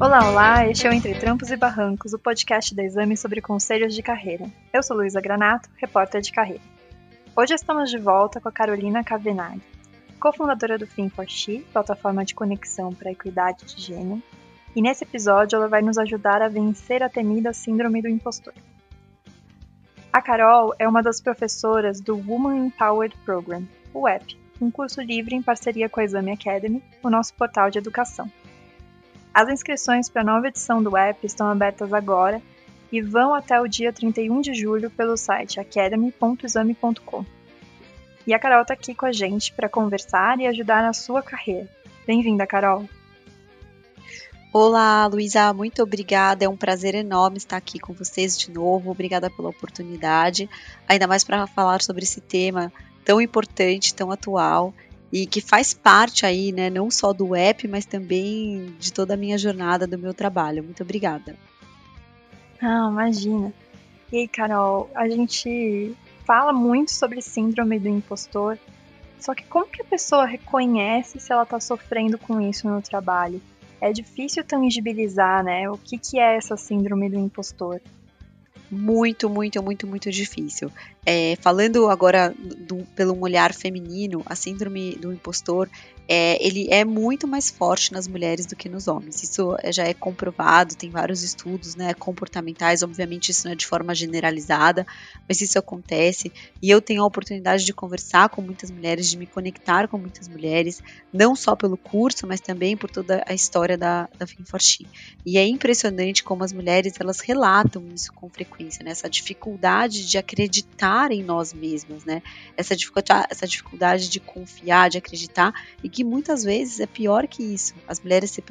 Olá, olá, este é o Entre Trampos e Barrancos, o podcast da Exame sobre conselhos de carreira. Eu sou Luísa Granato, repórter de carreira. Hoje estamos de volta com a Carolina Cavenaghi, cofundadora do Fin for She, plataforma de conexão para a equidade de gênero, e nesse episódio ela vai nos ajudar a vencer a temida síndrome do impostor. A Carol é uma das professoras do Woman Empowered Program, o WEP, um curso livre em parceria com a Exame Academy, o nosso portal de educação. As inscrições para a nova edição do app estão abertas agora e vão até o dia 31 de julho pelo site academy.exame.com. E a Carol está aqui com a gente para conversar e ajudar na sua carreira. Bem-vinda, Carol! Olá, Luísa, muito obrigada. É um prazer enorme estar aqui com vocês de novo. Obrigada pela oportunidade, ainda mais para falar sobre esse tema tão importante, tão atual e que faz parte aí, né, não só do app, mas também de toda a minha jornada do meu trabalho. Muito obrigada. Ah, imagina. E aí, Carol, a gente fala muito sobre síndrome do impostor, só que como que a pessoa reconhece se ela está sofrendo com isso no trabalho? É difícil tangibilizar, né? O que, que é essa síndrome do impostor? Muito, muito, muito, muito difícil. É, falando agora do, pelo um olhar feminino, a síndrome do impostor é, ele é muito mais forte nas mulheres do que nos homens. Isso já é comprovado, tem vários estudos né, comportamentais, obviamente isso não é de forma generalizada, mas isso acontece. E eu tenho a oportunidade de conversar com muitas mulheres, de me conectar com muitas mulheres, não só pelo curso, mas também por toda a história da, da Finforchi. E é impressionante como as mulheres elas relatam isso com frequência, né, essa dificuldade de acreditar em nós mesmas, né, essa dificuldade, essa dificuldade de confiar, de acreditar e que muitas vezes é pior que isso. As mulheres se,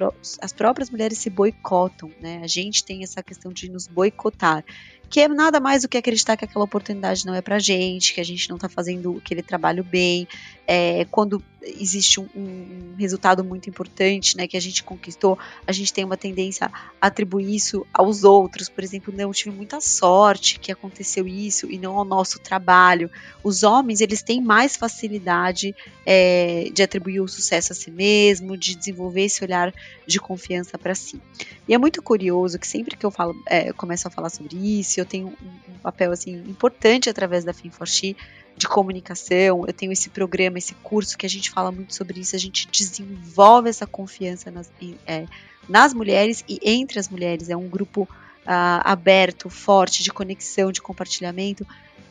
as próprias mulheres se boicotam, né? A gente tem essa questão de nos boicotar que é nada mais do que acreditar que aquela oportunidade não é pra gente, que a gente não tá fazendo aquele trabalho bem, é, quando existe um, um, resultado muito importante, né, que a gente conquistou, a gente tem uma tendência a atribuir isso aos outros, por exemplo, não, eu tive muita sorte que aconteceu isso e não ao nosso trabalho. Os homens, eles têm mais facilidade é, de atribuir o sucesso a si mesmo, de desenvolver esse olhar de confiança para si. E é muito curioso que sempre que eu falo, é, começo a falar sobre isso, eu tenho um, papel assim importante através da FinForShe de comunicação. Eu tenho esse programa, esse curso que a gente fala muito sobre isso. A gente desenvolve essa confiança nas, é, nas mulheres e entre as mulheres. É um grupo uh, aberto, forte, de conexão, de compartilhamento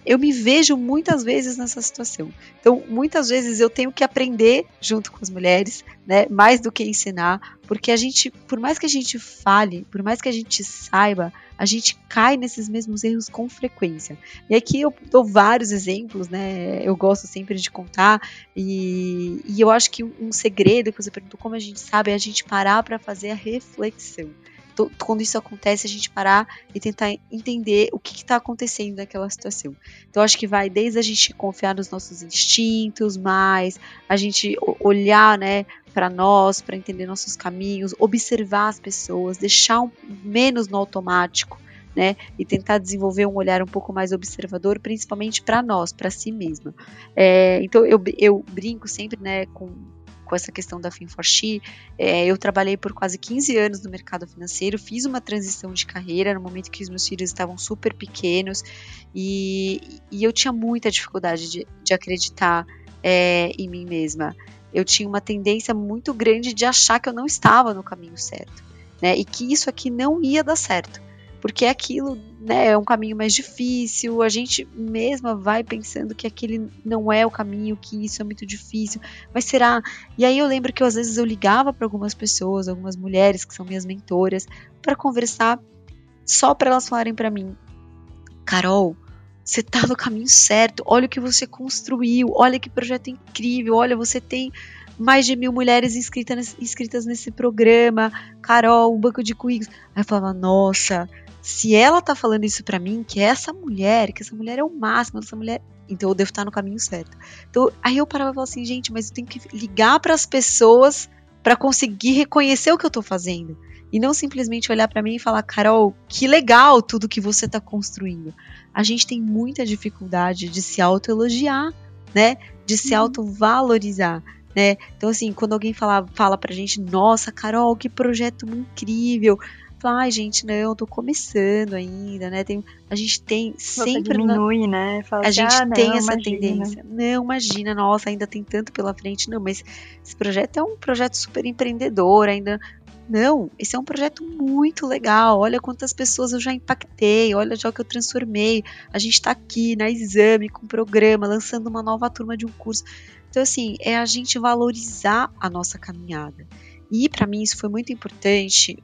eu me vejo muitas vezes nessa situação. Então, muitas vezes eu tenho que aprender junto com as mulheres, né, mais do que ensinar, porque a gente, por mais que a gente fale, por mais que a gente saiba, a gente cai nesses mesmos erros com frequência. E aqui eu dou vários exemplos, né? Eu gosto sempre de contar e, e eu acho que um segredo que você perguntou como a gente sabe é a gente parar para fazer a reflexão quando isso acontece, a gente parar e tentar entender o que está acontecendo naquela situação. Então, acho que vai desde a gente confiar nos nossos instintos, mais a gente olhar, né, para nós, para entender nossos caminhos, observar as pessoas, deixar um, menos no automático. Né, e tentar desenvolver um olhar um pouco mais observador, principalmente para nós, para si mesma. É, então eu, eu brinco sempre né, com com essa questão da FinForShe, é, eu trabalhei por quase 15 anos no mercado financeiro, fiz uma transição de carreira no momento que os meus filhos estavam super pequenos e, e eu tinha muita dificuldade de, de acreditar é, em mim mesma. Eu tinha uma tendência muito grande de achar que eu não estava no caminho certo, né? E que isso aqui não ia dar certo porque aquilo né, é um caminho mais difícil, a gente mesma vai pensando que aquele não é o caminho, que isso é muito difícil, mas será? E aí eu lembro que eu, às vezes eu ligava para algumas pessoas, algumas mulheres que são minhas mentoras, para conversar, só para elas falarem para mim: Carol, você tá no caminho certo, olha o que você construiu, olha que projeto incrível, olha, você tem mais de mil mulheres inscritas, inscritas nesse programa, Carol, um banco de currículos. Aí eu falava, nossa, se ela tá falando isso para mim, que é essa mulher, que essa mulher é o máximo, essa mulher, então eu devo estar no caminho certo. Então, aí eu parava e falava assim, gente, mas eu tenho que ligar para as pessoas para conseguir reconhecer o que eu tô fazendo e não simplesmente olhar para mim e falar, Carol, que legal tudo que você está construindo. A gente tem muita dificuldade de se autoelogiar, né? De se uhum. autovalorizar. Né? Então, assim, quando alguém fala, fala pra gente, nossa, Carol, que projeto incrível, Fala, ai, gente, não, tô começando ainda, né? Tem, a gente tem Você sempre. diminui, né? Fala a assim, gente ah, tem não, essa imagina. tendência. Não, imagina, nossa, ainda tem tanto pela frente. Não, mas esse projeto é um projeto super empreendedor, ainda. Não, esse é um projeto muito legal. Olha quantas pessoas eu já impactei, olha já o que eu transformei. A gente está aqui na exame com um programa, lançando uma nova turma de um curso. Então, assim, é a gente valorizar a nossa caminhada. E para mim isso foi muito importante,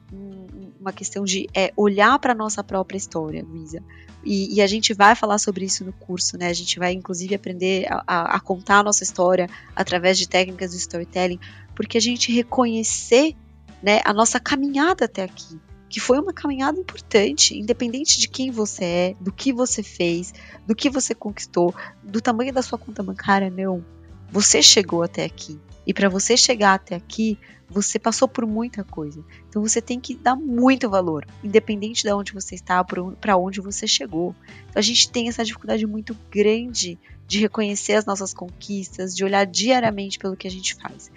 uma questão de é, olhar para nossa própria história, Luísa. E, e, a gente vai falar sobre isso no curso, né? A gente vai inclusive aprender a, a, contar a nossa história através de técnicas de storytelling, porque a gente reconhecer né, a nossa caminhada até aqui que foi uma caminhada importante, independente de quem você é, do que você fez, do que você conquistou, do tamanho da sua conta bancária, não. Você chegou até aqui. E para você chegar até aqui, você passou por muita coisa. Então você tem que dar muito valor, independente de onde você está, para onde você chegou. Então, a gente tem essa dificuldade muito grande de reconhecer as nossas conquistas, de olhar diariamente pelo que a gente faz.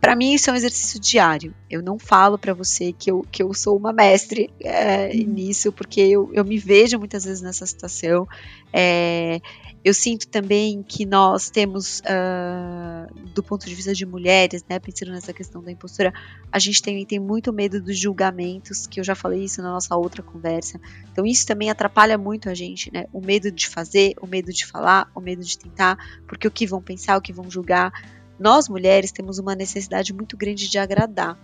Para mim, isso é um exercício diário. Eu não falo para você que eu, que eu sou uma mestre é, uhum. nisso, porque eu, eu me vejo muitas vezes nessa situação. É, eu sinto também que nós temos, uh, do ponto de vista de mulheres, né, pensando nessa questão da impostura, a gente tem, tem muito medo dos julgamentos, que eu já falei isso na nossa outra conversa. Então, isso também atrapalha muito a gente, né? O medo de fazer, o medo de falar, o medo de tentar, porque o que vão pensar, o que vão julgar nós mulheres temos uma necessidade muito grande de agradar.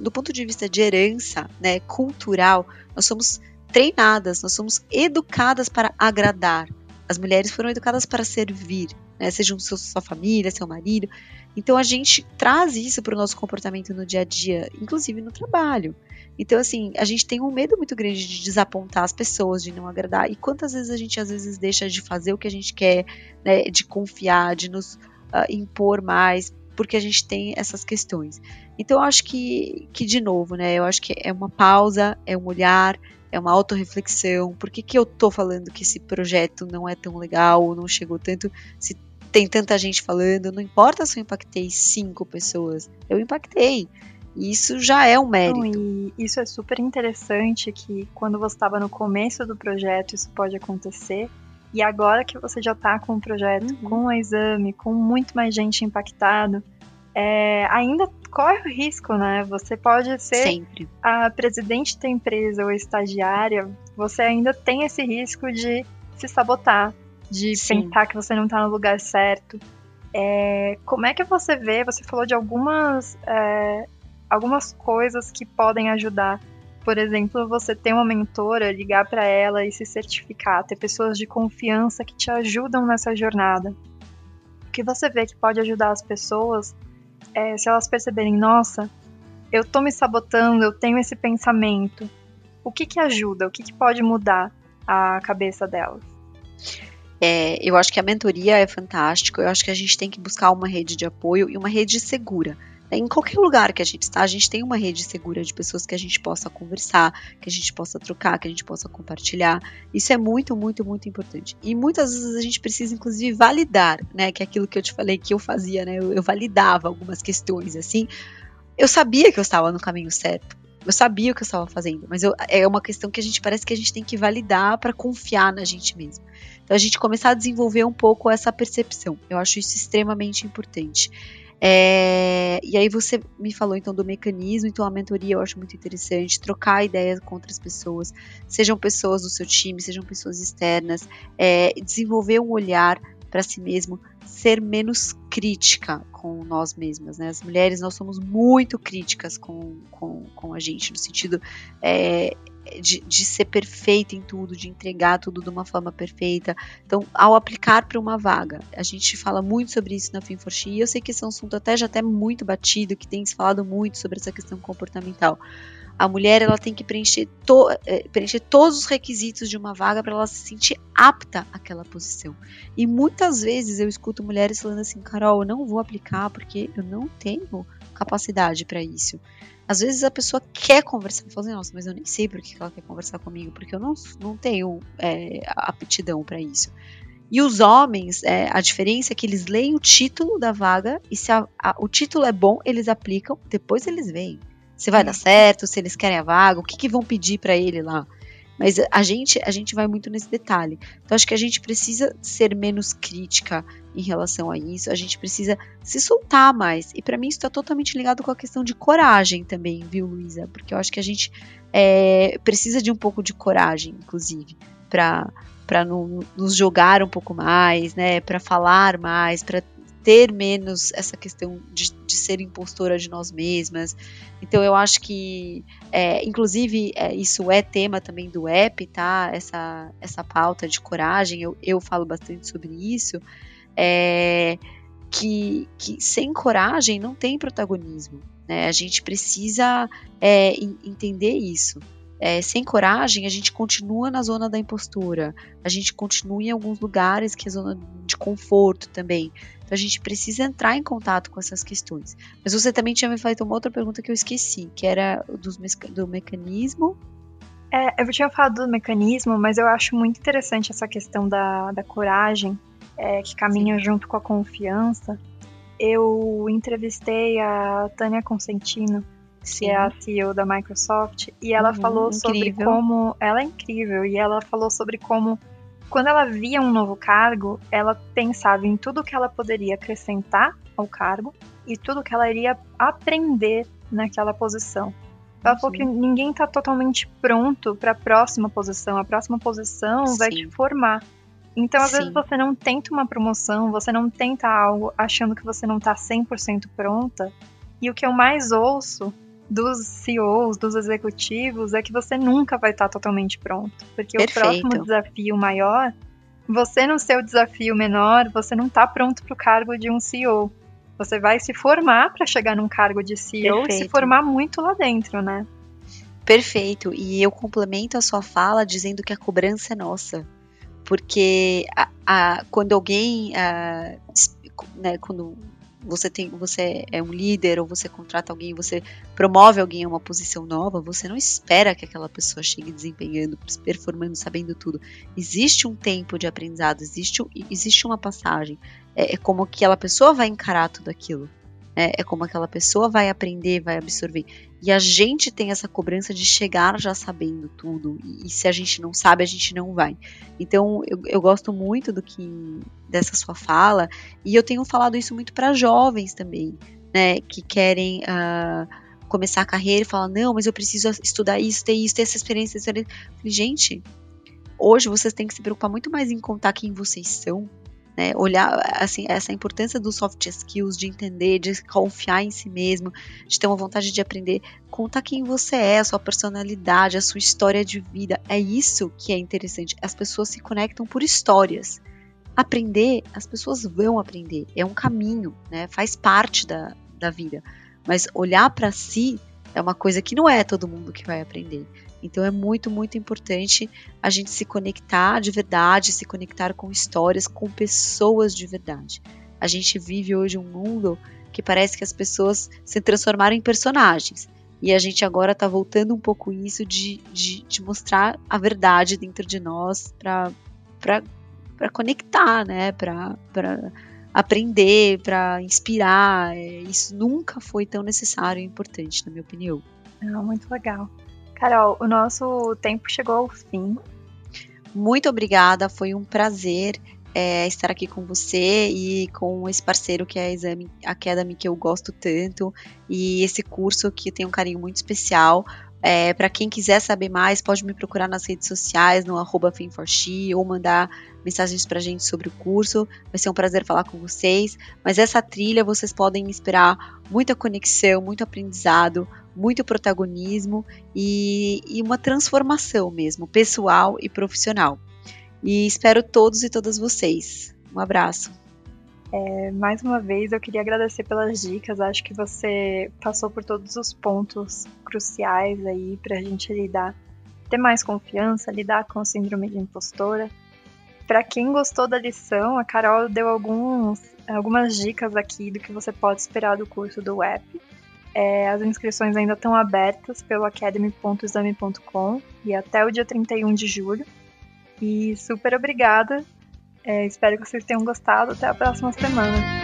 Do ponto de vista de herança, né, cultural, nós somos treinadas, nós somos educadas para agradar. As mulheres foram educadas para servir, né, seja sua família, seu marido. Então a gente traz isso para o nosso comportamento no dia a dia, inclusive no trabalho. Então, assim, a gente tem um medo muito grande de desapontar as pessoas, de não agradar. E quantas vezes a gente às vezes deixa de fazer o que a gente quer, né, de confiar, de nos uh, impor mais, porque a gente tem essas questões. Então, eu acho que, que, de novo, né, eu acho que é uma pausa, é um olhar, é uma autorreflexão. Por que, que eu tô falando que esse projeto não é tão legal, não chegou tanto, se tem tanta gente falando, não importa se eu impactei cinco pessoas, eu impactei. Isso já é um mérito. Não, isso é super interessante que quando você estava no começo do projeto, isso pode acontecer. E agora que você já está com o projeto, uhum. com o exame, com muito mais gente impactado, é, ainda corre o risco, né? Você pode ser Sempre. a presidente da empresa ou estagiária, você ainda tem esse risco de se sabotar, de Sim. pensar que você não está no lugar certo. É, como é que você vê? Você falou de algumas, é, algumas coisas que podem ajudar por exemplo, você ter uma mentora, ligar para ela e se certificar, ter pessoas de confiança que te ajudam nessa jornada. O que você vê que pode ajudar as pessoas é se elas perceberem, nossa, eu tô me sabotando, eu tenho esse pensamento. O que que ajuda? O que que pode mudar a cabeça delas? É, eu acho que a mentoria é fantástico. Eu acho que a gente tem que buscar uma rede de apoio e uma rede segura Em qualquer lugar que a gente está, a gente tem uma rede segura de pessoas que a gente possa conversar, que a gente possa trocar, que a gente possa compartilhar. Isso é muito, muito, muito importante. E muitas vezes a gente precisa, inclusive, validar, né? Que é aquilo que eu te falei que eu fazia, né? Eu, eu validava algumas questões assim. Eu sabia que eu estava no caminho certo. Eu sabia o que eu estava fazendo, mas eu, é uma questão que a gente parece que a gente tem que validar para confiar na gente mesmo. Então a gente começar a desenvolver um pouco essa percepção. Eu acho isso extremamente importante. É, e aí você me falou então do mecanismo, então a mentoria eu acho muito interessante, trocar ideias com outras pessoas, sejam pessoas do seu time, sejam pessoas externas, é, desenvolver um olhar para si mesmo, ser menos crítica com nós mesmas. Né? As mulheres, nós somos muito críticas com, com, com a gente, no sentido é, de, de, ser perfeita em tudo, de entregar tudo de uma forma perfeita. Então, ao aplicar para uma vaga, a gente fala muito sobre isso na FinForShe, e eu sei que esse é um assunto até já até muito batido, que tem se falado muito sobre essa questão comportamental. A mulher ela tem que preencher, to, é, preencher todos os requisitos de uma vaga para ela se sentir apta àquela posição. E muitas vezes eu escuto mulheres falando assim, Carol, eu não vou aplicar porque eu não tenho capacidade para isso. Às vezes a pessoa quer conversar, fala assim, nossa, mas eu nem sei por que ela quer conversar comigo, porque eu não, não tenho é, aptidão para isso. E os homens, é, a diferença é que eles leem o título da vaga e se a, a, o título é bom, eles aplicam, depois eles veem se vai dar certo, se eles querem a vaga, o que, que vão pedir para ele lá. Mas a gente, a gente vai muito nesse detalhe. Então acho que a gente precisa ser menos crítica em relação a isso. A gente precisa se soltar mais. E para mim isso está totalmente ligado com a questão de coragem também, viu, Luísa? Porque eu acho que a gente é, precisa de um pouco de coragem, inclusive, para para nos jogar um pouco mais, né? Para falar mais, para ter menos essa questão de, de, ser impostora de nós mesmas. Então eu acho que, é, inclusive, é, isso é tema também do app, tá? Essa, essa pauta de coragem, eu, eu falo bastante sobre isso. É, que, que sem coragem não tem protagonismo. Né? A gente precisa é, entender isso. É, sem coragem, a gente continua na zona da impostura, a gente continua em alguns lugares que é zona de conforto também. Então a gente precisa entrar em contato com essas questões. Mas você também tinha me feito uma outra pergunta que eu esqueci, que era dos, do mecanismo. É, eu tinha falado do mecanismo, mas eu acho muito interessante essa questão da, da coragem, é, que caminha Sim. junto com a confiança. Eu entrevistei a Tânia Consentino. Que é a CEO da Microsoft, e ela uhum, falou incrível. sobre como. Ela é incrível, e ela falou sobre como quando ela via um novo cargo, ela pensava em tudo que ela poderia acrescentar ao cargo e tudo que ela iria aprender naquela posição. Ela Sim. falou que ninguém está totalmente pronto para a próxima posição. A próxima posição Sim. vai te formar. Então, às Sim. vezes, você não tenta uma promoção, você não tenta algo achando que você não está 100% pronta. E o que eu mais ouço dos CEOs, dos executivos, é que você nunca vai estar totalmente pronto. Porque Perfeito. o próximo desafio maior, você no seu desafio menor, você não está pronto para o cargo de um CEO. Você vai se formar para chegar num cargo de CEO Perfeito. e se formar muito lá dentro, né? Perfeito. E eu complemento a sua fala dizendo que a cobrança é nossa. Porque a, a, quando alguém, a, né, quando você tem, você é um líder ou você contrata alguém, você promove alguém a uma posição nova, você não espera que aquela pessoa chegue desempenhando, performando, sabendo tudo. Existe um tempo de aprendizado, existe, existe uma passagem. É, é como aquela pessoa vai encarar tudo aquilo. É, é, como aquela pessoa vai aprender, vai absorver. E a gente tem essa cobrança de chegar já sabendo tudo. E, se a gente não sabe, a gente não vai. Então, eu, eu, gosto muito do que dessa sua fala. E eu tenho falado isso muito para jovens também, né? Que querem. Uh, começar a carreira e falar, não, mas eu preciso estudar isso, ter isso, ter essa experiência. Essa experiência. Gente, hoje vocês têm que se preocupar muito mais em contar quem vocês são né? Olhar assim essa importância dos soft skills, de entender, de confiar em si mesmo, de ter uma vontade de aprender, contar quem você é, a sua personalidade, a sua história de vida. É isso que é interessante. As pessoas se conectam por histórias. Aprender, as pessoas vão aprender. É um caminho, né? Faz parte da, da vida. Mas olhar para si é uma coisa que não é todo mundo que vai aprender. Então é muito, muito importante a gente se conectar de verdade, se conectar com histórias, com pessoas de verdade. A gente vive hoje um mundo que parece que as pessoas se transformaram em personagens. E a gente agora está voltando um pouco isso de, de, de, mostrar a verdade dentro de nós para conectar, né? Para aprender, para inspirar. É, isso nunca foi tão necessário e importante, na minha opinião. Ah, muito legal. Carol, o nosso tempo chegou ao fim. Muito obrigada, foi um prazer é, estar aqui com você e com esse parceiro que é a Exame Academy, que eu gosto tanto, e esse curso que tem um carinho muito especial. É, para quem quiser saber mais, pode me procurar nas redes sociais, no arroba ou mandar mensagens para a gente sobre o curso. Vai ser um prazer falar com vocês. Mas essa trilha vocês podem esperar muita conexão, muito aprendizado, muito protagonismo e, e uma transformação mesmo, pessoal e profissional. E espero todos e todas vocês. Um abraço. É, mais uma vez, eu queria agradecer pelas dicas. Acho que você passou por todos os pontos cruciais aí para a gente lidar, ter mais confiança, lidar com o síndrome de impostora. Para quem gostou da lição, a Carol deu alguns, algumas dicas aqui do que você pode esperar do curso do web. É, as inscrições ainda estão abertas pelo academy.exame.com e até o dia 31 de julho. E super obrigada. É, espero que vocês tenham gostado. Até a próxima semana.